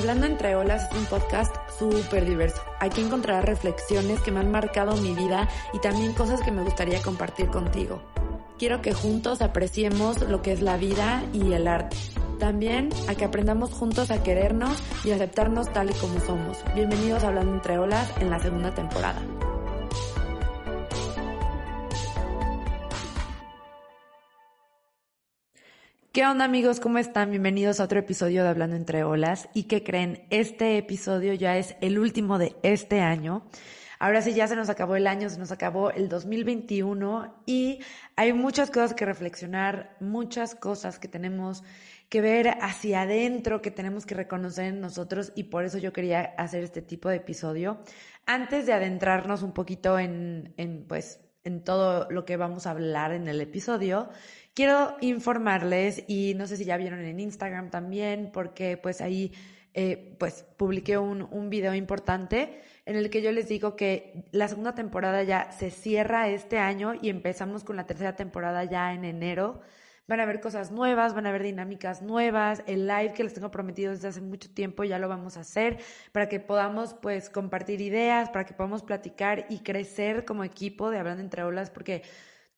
Hablando entre olas es un podcast súper diverso. Aquí encontrarás reflexiones que me han marcado mi vida y también cosas que me gustaría compartir contigo. Quiero que juntos apreciemos lo que es la vida y el arte. También a que aprendamos juntos a querernos y aceptarnos tal y como somos. Bienvenidos a Hablando entre olas en la segunda temporada. ¿Qué onda amigos? ¿Cómo están? Bienvenidos a otro episodio de Hablando entre Olas. ¿Y qué creen? Este episodio ya es el último de este año. Ahora sí ya se nos acabó el año, se nos acabó el 2021 y hay muchas cosas que reflexionar, muchas cosas que tenemos que ver hacia adentro, que tenemos que reconocer en nosotros y por eso yo quería hacer este tipo de episodio. Antes de adentrarnos un poquito en, en pues, en todo lo que vamos a hablar en el episodio, quiero informarles y no sé si ya vieron en Instagram también, porque pues ahí eh, pues publiqué un, un video importante en el que yo les digo que la segunda temporada ya se cierra este año y empezamos con la tercera temporada ya en enero. Van a haber cosas nuevas, van a haber dinámicas nuevas, el live que les tengo prometido desde hace mucho tiempo ya lo vamos a hacer para que podamos pues compartir ideas, para que podamos platicar y crecer como equipo de Hablando entre Olas, porque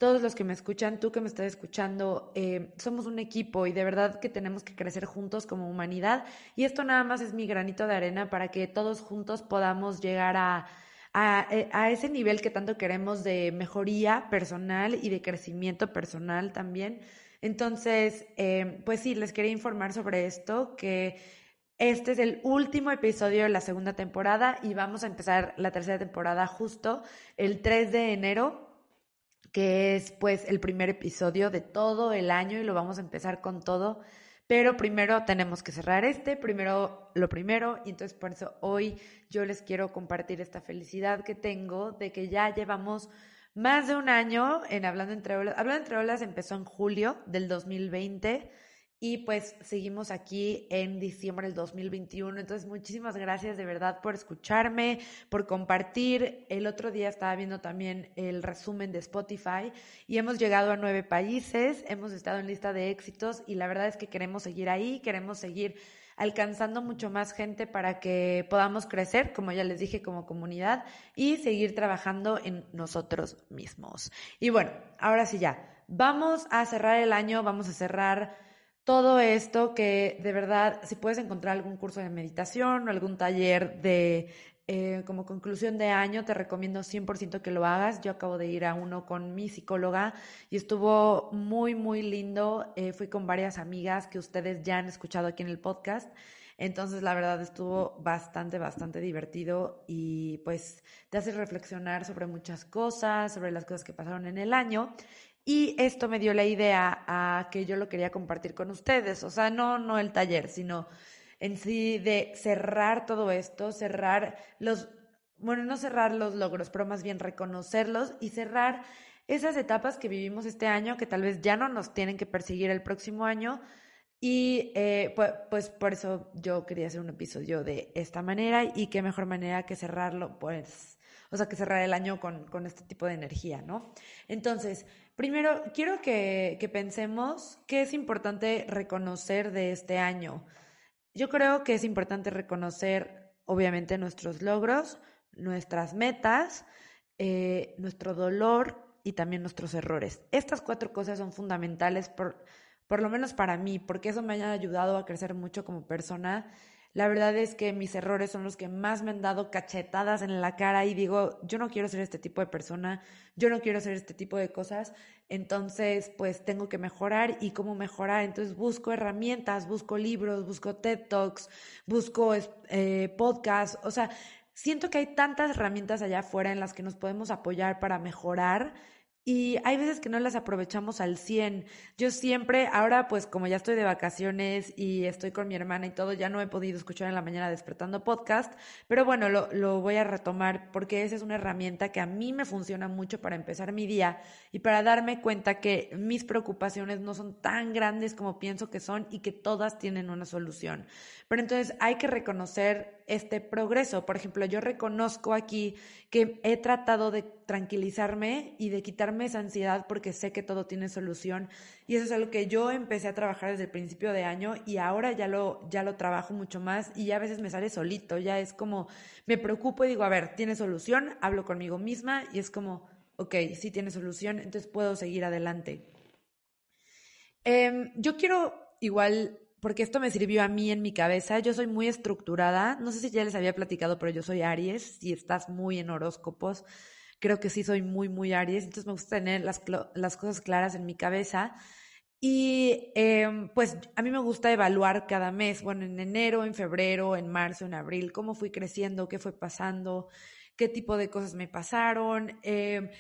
todos los que me escuchan, tú que me estás escuchando, eh, somos un equipo y de verdad que tenemos que crecer juntos como humanidad. Y esto nada más es mi granito de arena para que todos juntos podamos llegar a, a, eh, ese nivel que tanto queremos de mejoría personal y de crecimiento personal también. Entonces, eh, pues sí, les quería informar sobre esto, que este es el último episodio de la segunda temporada y vamos a empezar la tercera temporada justo el 3 de enero que es pues el primer episodio de todo el año y lo vamos a empezar con todo. Pero primero tenemos que cerrar este, primero lo primero, y entonces por eso hoy yo les quiero compartir esta felicidad que tengo de que ya llevamos más de un año en Hablando entre Olas. Hablando entre Olas empezó en julio del 2020 y pues seguimos aquí en diciembre del 2021. Entonces, muchísimas gracias de verdad por escucharme, por compartir. El otro día estaba viendo también el resumen de Spotify y hemos llegado a nueve países, hemos estado en lista de éxitos y la verdad es que queremos seguir ahí, queremos seguir alcanzando mucho más gente para que podamos crecer, como ya les dije, como comunidad y seguir trabajando en nosotros mismos. Y bueno, ahora sí ya, vamos a cerrar el año, vamos a cerrar todo esto que de verdad, si puedes encontrar algún curso de meditación o algún taller de eh, como conclusión de año, te recomiendo 100% que lo hagas. Yo acabo de ir a uno con mi psicóloga y estuvo muy, muy lindo. Eh, fui con varias amigas que ustedes ya han escuchado aquí en el podcast. Entonces, la verdad estuvo bastante, bastante divertido y pues te hace reflexionar sobre muchas cosas, sobre las cosas que pasaron en el año. Y esto me dio la idea a que yo lo quería compartir con ustedes. O sea, no, no el taller, sino en sí de cerrar todo esto, cerrar los, bueno, no cerrar los logros, pero más bien reconocerlos y cerrar esas etapas que vivimos este año que tal vez ya no nos tienen que perseguir el próximo año. Y eh, pues, pues por eso yo quería hacer un episodio de esta manera y qué mejor manera que cerrarlo, pues, o sea, que cerrar el año con, con este tipo de energía, ¿no? Entonces, Primero, quiero que, pensemos qué es importante reconocer de este año. Yo creo que es importante reconocer, obviamente, nuestros logros, nuestras metas, eh, nuestro dolor y también nuestros errores. Estas cuatro cosas son fundamentales, por, por lo menos para mí, porque eso me ha ayudado a crecer mucho como persona la verdad es que mis errores son los que más me han dado cachetadas en la cara y digo, yo no quiero ser este tipo de persona, yo no quiero hacer este tipo de cosas, entonces pues tengo que mejorar y cómo mejorar, entonces busco herramientas, busco libros, busco TED Talks, busco eh, podcasts, o sea, siento que hay tantas herramientas allá afuera en las que nos podemos apoyar para mejorar y hay veces que no las aprovechamos al 100. Yo siempre, ahora pues como ya estoy de vacaciones y estoy con mi hermana y todo, ya no he podido escuchar en la mañana despertando podcast, pero bueno, lo, lo voy a retomar porque esa es una herramienta que a mí me funciona mucho para empezar mi día y para darme cuenta que mis preocupaciones no son tan grandes como pienso que son y que todas tienen una solución. Pero entonces hay que reconocer este progreso. Por ejemplo, yo reconozco aquí que he tratado de tranquilizarme y de quitarme esa ansiedad porque sé que todo tiene solución y eso es algo que yo empecé a trabajar desde el principio de año y ahora ya lo ya lo trabajo mucho más y ya a veces me sale solito, ya es como me preocupo y digo, a ver, tiene solución, hablo conmigo misma y es como, ok, sí tiene solución, entonces puedo seguir adelante. Em, yo quiero igual porque esto me sirvió a mí en mi cabeza. Yo soy muy estructurada. No sé si ya les había platicado, pero yo soy Aries. Si estás muy en horóscopos, creo que sí soy muy, muy Aries. Entonces me gusta tener las, las cosas claras en mi cabeza. Y em, pues a mí me gusta evaluar cada mes, bueno, en enero, en febrero, en marzo, en abril, cómo fui creciendo, qué fue pasando, qué tipo de cosas me pasaron. Eh,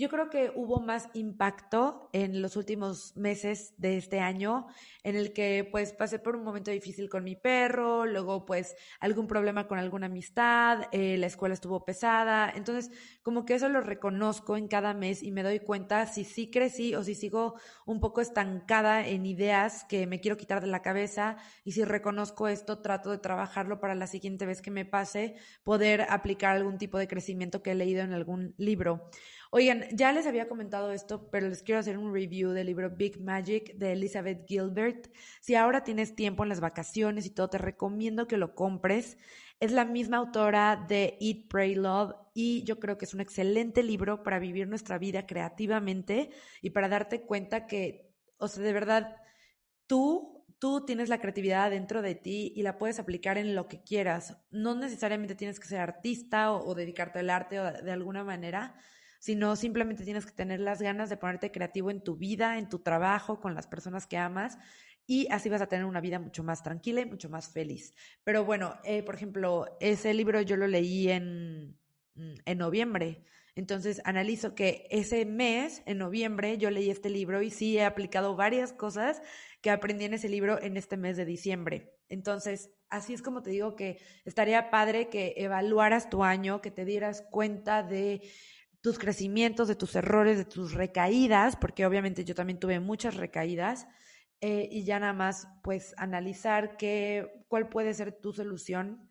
yo creo que hubo más impacto en los últimos meses de este año, en el que pues pasé por un momento difícil con mi perro, luego pues algún problema con alguna amistad, eh, la escuela estuvo pesada, entonces como que eso lo reconozco en cada mes y me doy cuenta si sí crecí o si sigo un poco estancada en ideas que me quiero quitar de la cabeza y si reconozco esto trato de trabajarlo para la siguiente vez que me pase poder aplicar algún tipo de crecimiento que he leído en algún libro. Oigan, ya les había comentado esto, pero les quiero hacer un review del libro Big Magic de Elizabeth Gilbert. Si ahora tienes tiempo en las vacaciones y todo, te recomiendo que lo compres. Es la misma autora de Eat, Pray, Love y yo creo que es un excelente libro para vivir nuestra vida creativamente y para darte cuenta que, o sea, de verdad, tú tú tienes la creatividad dentro de ti y la puedes aplicar en lo que quieras. No necesariamente tienes que ser artista o, dedicarte al arte o de, alguna manera, sino simplemente tienes que tener las ganas de ponerte creativo en tu vida, en tu trabajo, con las personas que amas y así vas a tener una vida mucho más tranquila y mucho más feliz. Pero bueno, eh, por ejemplo, ese libro yo lo leí en, mm, en noviembre. Entonces analizo que ese mes, en noviembre, yo leí este libro y sí he aplicado varias cosas que aprendí en ese libro en este mes de diciembre. Entonces, así es como te digo que estaría padre que evaluaras tu año, que te dieras cuenta de tus crecimientos, de tus errores, de tus recaídas, porque obviamente yo también tuve muchas recaídas, eh, y ya nada más pues analizar qué, cuál puede ser tu solución,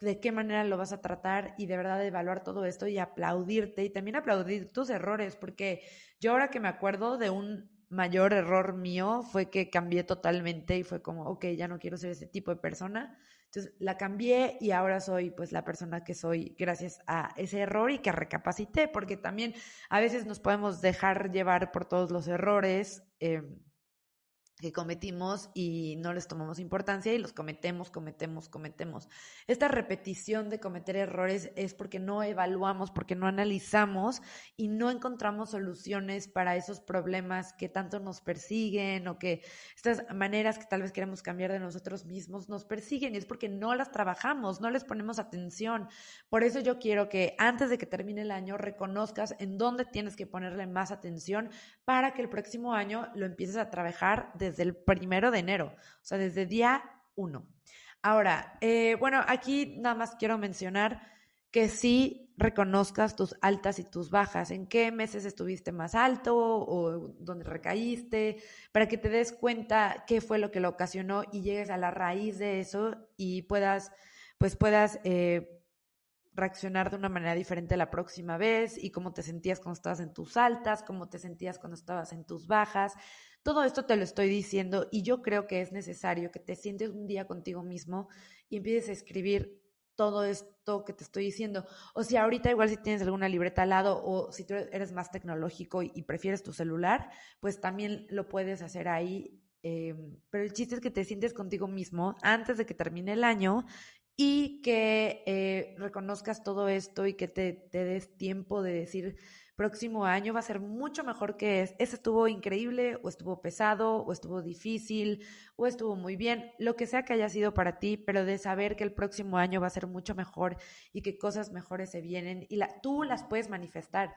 de qué manera lo vas a tratar y de verdad evaluar todo esto y aplaudirte y también aplaudir tus errores, porque yo ahora que me acuerdo de un mayor error mío fue que cambié totalmente y fue como, ok, ya no quiero ser ese tipo de persona, entonces la cambié y ahora soy pues la persona que soy gracias a ese error y que recapacité, porque también a veces nos podemos dejar llevar por todos los errores. Eh, que cometimos y no les tomamos importancia y los cometemos, cometemos, cometemos. Esta repetición de cometer errores es porque no evaluamos, porque no analizamos y no encontramos soluciones para esos problemas que tanto nos persiguen o que estas maneras que tal vez queremos cambiar de nosotros mismos nos persiguen y es porque no las trabajamos, no les ponemos atención. Por eso yo quiero que antes de que termine el año reconozcas en dónde tienes que ponerle más atención para que el próximo año lo empieces a trabajar de desde el primero de enero, o sea, desde día uno. Ahora, eh, bueno, aquí nada más quiero mencionar que sí reconozcas tus altas y tus bajas, en qué meses estuviste más alto o dónde recaíste, para que te des cuenta qué fue lo que lo ocasionó y llegues a la raíz de eso y puedas, pues puedas eh, reaccionar de una manera diferente la próxima vez y cómo te sentías cuando estabas en tus altas, cómo te sentías cuando estabas en tus bajas. Todo esto te lo estoy diciendo y yo creo que es necesario que te sientes un día contigo mismo y empieces a escribir todo esto que te estoy diciendo. O si ahorita igual si tienes alguna libreta al lado o si tú eres más tecnológico y, prefieres tu celular, pues también lo puedes hacer ahí. Em, pero el chiste es que te sientes contigo mismo antes de que termine el año y que eh, reconozcas todo esto y que te, te des tiempo de decir, próximo año va a ser mucho mejor que es. Ese estuvo increíble o estuvo pesado o estuvo difícil o estuvo muy bien, lo que sea que haya sido para ti, pero de saber que el próximo año va a ser mucho mejor y que cosas mejores se vienen y tú las puedes manifestar.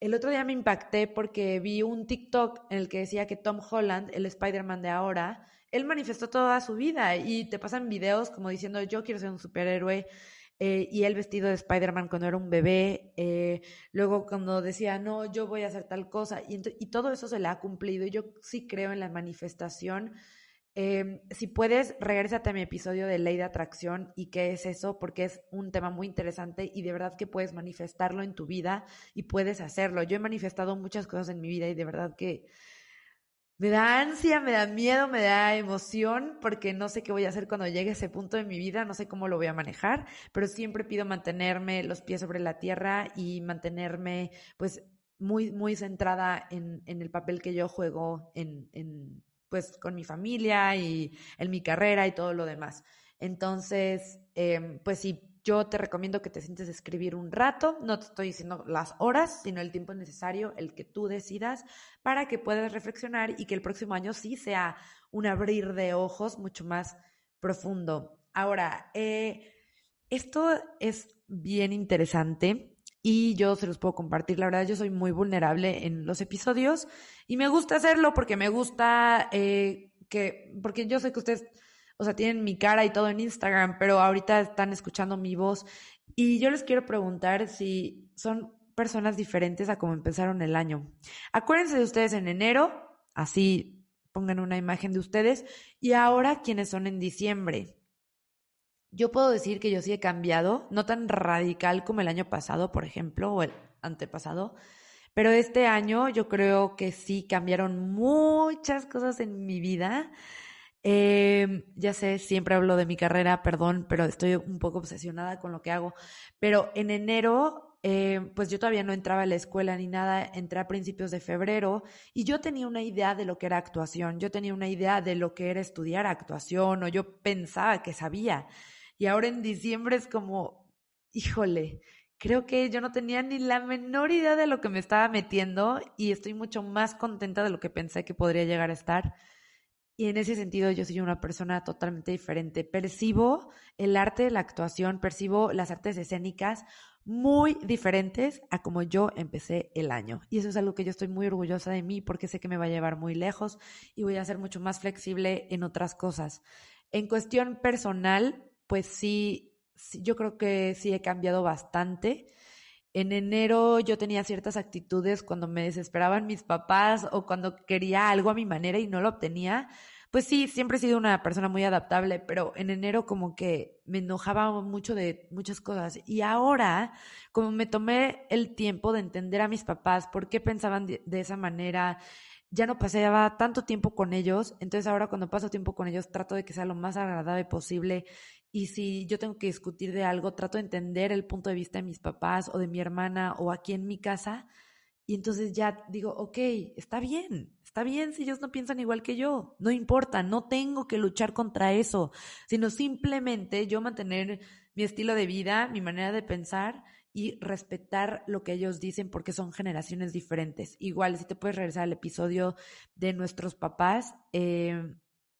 el otro día me impacté porque vi un TikTok en el que decía que Tom Holland, el Spider-Man de ahora, él manifestó toda su vida y te pasan videos como diciendo yo quiero ser un superhéroe eh, y él vestido de Spider-Man cuando era un bebé, eh, luego cuando decía no, yo voy a hacer tal cosa y, todo eso se le ha cumplido yo sí creo en la manifestación eh, si puedes, regrésate a mi episodio de ley de atracción y qué es eso, porque es un tema muy interesante y de verdad que puedes manifestarlo en tu vida y puedes hacerlo. Yo he manifestado muchas cosas en mi vida y de verdad que me da ansia, me da miedo, me da emoción, porque no sé qué voy a hacer cuando llegue a ese punto de mi vida, no sé cómo lo voy a manejar, pero siempre pido mantenerme los pies sobre la tierra y mantenerme pues muy, muy centrada en, en el papel que yo juego en, en pues con mi familia y en mi carrera y todo lo demás. Entonces, em, pues sí, yo te recomiendo que te sientes a escribir un rato, no te estoy diciendo las horas, sino el tiempo necesario, el que tú decidas, para que puedas reflexionar y que el próximo año sí sea un abrir de ojos mucho más profundo. Ahora, eh, esto es bien interesante y yo se los puedo compartir. La verdad, yo soy muy vulnerable en los episodios y me gusta hacerlo porque me gusta eh, que, porque yo sé que ustedes, o sea, tienen mi cara y todo en Instagram, pero ahorita están escuchando mi voz y yo les quiero preguntar si son personas diferentes a cómo empezaron el año. Acuérdense de ustedes en enero, así pongan una imagen de ustedes, y ahora quienes son en diciembre. Yo puedo decir que yo sí he cambiado, no tan radical como el año pasado, por ejemplo, o el antepasado, pero este año yo creo que sí cambiaron muchas cosas en mi vida. Eh, ya sé, siempre hablo de mi carrera, perdón, pero estoy un poco obsesionada con lo que hago. Pero en enero, eh, pues yo todavía no entraba a la escuela ni nada, entré a principios de febrero y yo tenía una idea de lo que era actuación, yo tenía una idea de lo que era estudiar actuación o yo pensaba que sabía. Y ahora en diciembre es como, híjole, creo que yo no tenía ni la menor idea de lo que me estaba metiendo y estoy mucho más contenta de lo que pensé que podría llegar a estar. Y en ese sentido yo soy una persona totalmente diferente. Percibo el arte la actuación, percibo las artes escénicas muy diferentes a como yo empecé el año. Y eso es algo que yo estoy muy orgullosa de mí porque sé que me va a llevar muy lejos y voy a ser mucho más flexible en otras cosas. En cuestión personal, pues sí, yo creo que sí he cambiado bastante. En enero yo tenía ciertas actitudes cuando me desesperaban mis papás o cuando quería algo a mi manera y no lo obtenía. Pues sí, siempre he sido una persona muy adaptable, pero en enero como que me enojaba mucho de muchas cosas. Y ahora, como me tomé el tiempo de entender a mis papás por qué pensaban de, esa manera, ya no paseaba tanto tiempo con ellos, entonces ahora cuando paso tiempo con ellos trato de que sea lo más agradable posible y si yo tengo que discutir de algo, trato de entender el punto de vista de mis papás o de mi hermana o aquí en mi casa. Y entonces ya digo, ok, está bien, está bien si ellos no piensan igual que yo, no importa, no tengo que luchar contra eso, sino simplemente yo mantener mi estilo de vida, mi manera de pensar y respetar lo que ellos dicen porque son generaciones diferentes. Igual, si te puedes regresar al episodio de nuestros papás, eh,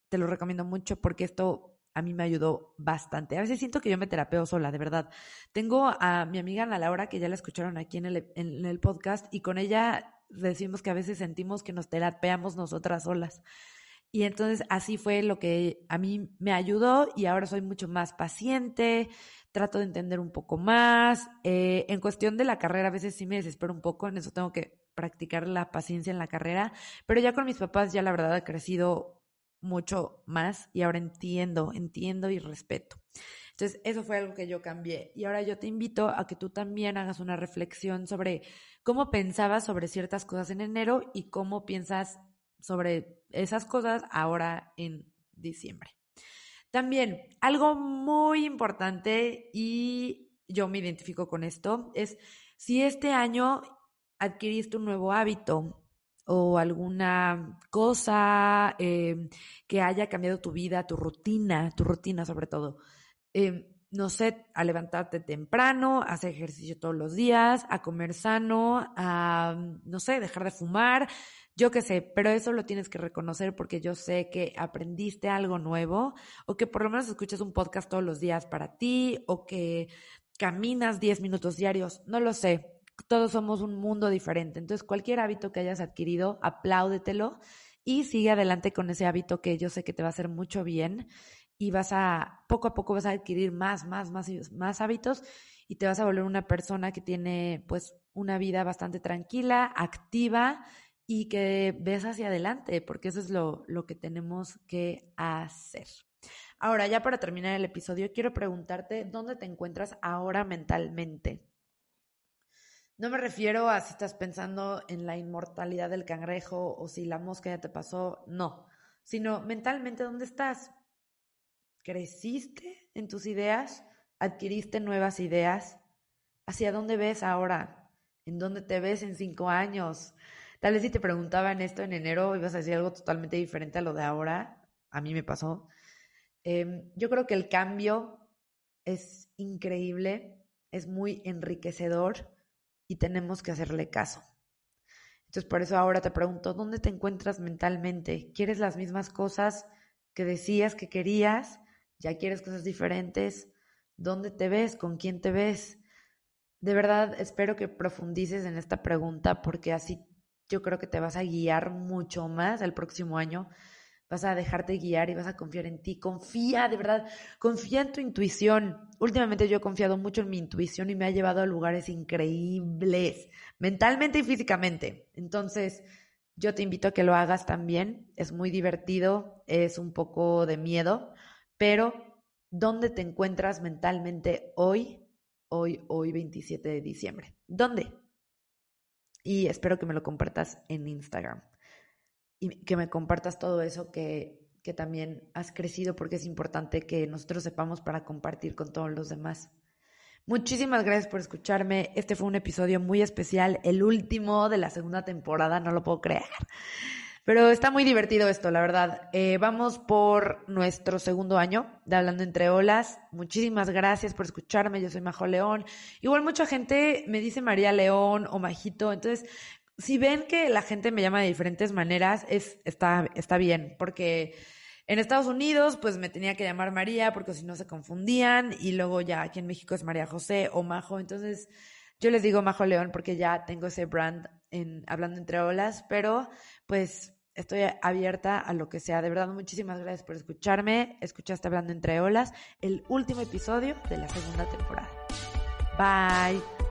te lo recomiendo mucho porque esto a mí me ayudó bastante. A veces siento que yo me terapeo sola, de verdad. Tengo a mi amiga Ana Laura, que ya la escucharon aquí en el, en el podcast, y con ella decimos que a veces sentimos que nos terapeamos nosotras solas. Y entonces así fue lo que a mí me ayudó y ahora soy mucho más paciente, trato de entender un poco más. Eh, en cuestión de la carrera, a veces sí me desespero un poco, en eso tengo que practicar la paciencia en la carrera, pero ya con mis papás ya la verdad ha crecido mucho más y ahora entiendo, entiendo y respeto. Entonces, eso fue algo que yo cambié. Y ahora yo te invito a que tú también hagas una reflexión sobre cómo pensabas sobre ciertas cosas en enero y cómo piensas sobre esas cosas ahora en diciembre. También, algo muy importante y yo me identifico con esto es si este año adquiriste un nuevo hábito o alguna cosa eh, que haya cambiado tu vida, tu rutina, tu rutina sobre todo. Eh, no sé, a levantarte temprano, a hacer ejercicio todos los días, a comer sano, a, no sé, dejar de fumar, yo qué sé, pero eso lo tienes que reconocer porque yo sé que aprendiste algo nuevo o que por lo menos escuchas un podcast todos los días para ti o que caminas 10 minutos diarios, no lo sé todos somos un mundo diferente. Entonces, cualquier hábito que hayas adquirido, apláudetelo y sigue adelante con ese hábito que yo sé que te va a hacer mucho bien y vas a, poco a poco vas a adquirir más, más, más, más hábitos y te vas a volver una persona que tiene pues una vida bastante tranquila, activa y que ves hacia adelante, porque eso es lo, lo que tenemos que hacer. Ahora, ya para terminar el episodio, quiero preguntarte dónde te encuentras ahora mentalmente. No me refiero a si estás pensando en la inmortalidad del cangrejo o si la mosca ya te pasó, no, sino mentalmente dónde estás. ¿Creciste en tus ideas? adquiriste nuevas ideas? ¿Hacia dónde ves ahora? ¿En dónde te ves en cinco años? Tal vez si te preguntaban esto en enero, ibas a decir algo totalmente diferente a lo de ahora. A mí me pasó. Em, yo creo que el cambio es increíble, es muy enriquecedor y tenemos que hacerle caso. Entonces, por eso ahora te pregunto, ¿dónde te encuentras mentalmente? ¿Quieres las mismas cosas que decías que querías? ¿Ya quieres cosas diferentes? ¿Dónde te ves? ¿Con quién te ves? De verdad, espero que profundices en esta pregunta porque así yo creo que te vas a guiar mucho más el próximo año. Vas a dejarte guiar y vas a confiar en ti. Confía, de verdad, confía en tu intuición. Últimamente yo he confiado mucho en mi intuición y me ha llevado a lugares increíbles, mentalmente y físicamente. Entonces, yo te invito a que lo hagas también. Es muy divertido, es un poco de miedo, pero ¿Dónde te encuentras mentalmente hoy? Hoy, hoy 27 de diciembre. ¿Dónde? Y espero que me lo compartas en Instagram. Y que me compartas todo eso que, que también has crecido porque es importante que nosotros sepamos para compartir con todos los demás. Muchísimas gracias por escucharme. Este fue un episodio muy especial, el último de la segunda temporada, no lo puedo creer. Pero está muy divertido esto, la verdad. Eh, vamos por nuestro segundo año de Hablando entre Olas. Muchísimas gracias por escucharme. Yo soy Majo León. Igual mucha gente me dice María León o Majito. Entonces, si ven que la gente me llama de diferentes maneras, es, está, está bien, porque en Estados Unidos, pues me tenía que llamar María, porque si no se confundían, y luego ya aquí en México es María José o Majo. Entonces, yo les digo Majo León porque ya tengo ese brand en Hablando entre Olas, pero pues estoy abierta a lo que sea. De verdad, muchísimas gracias por escucharme. Escuchaste Hablando entre Olas, el último episodio de la segunda temporada. Bye.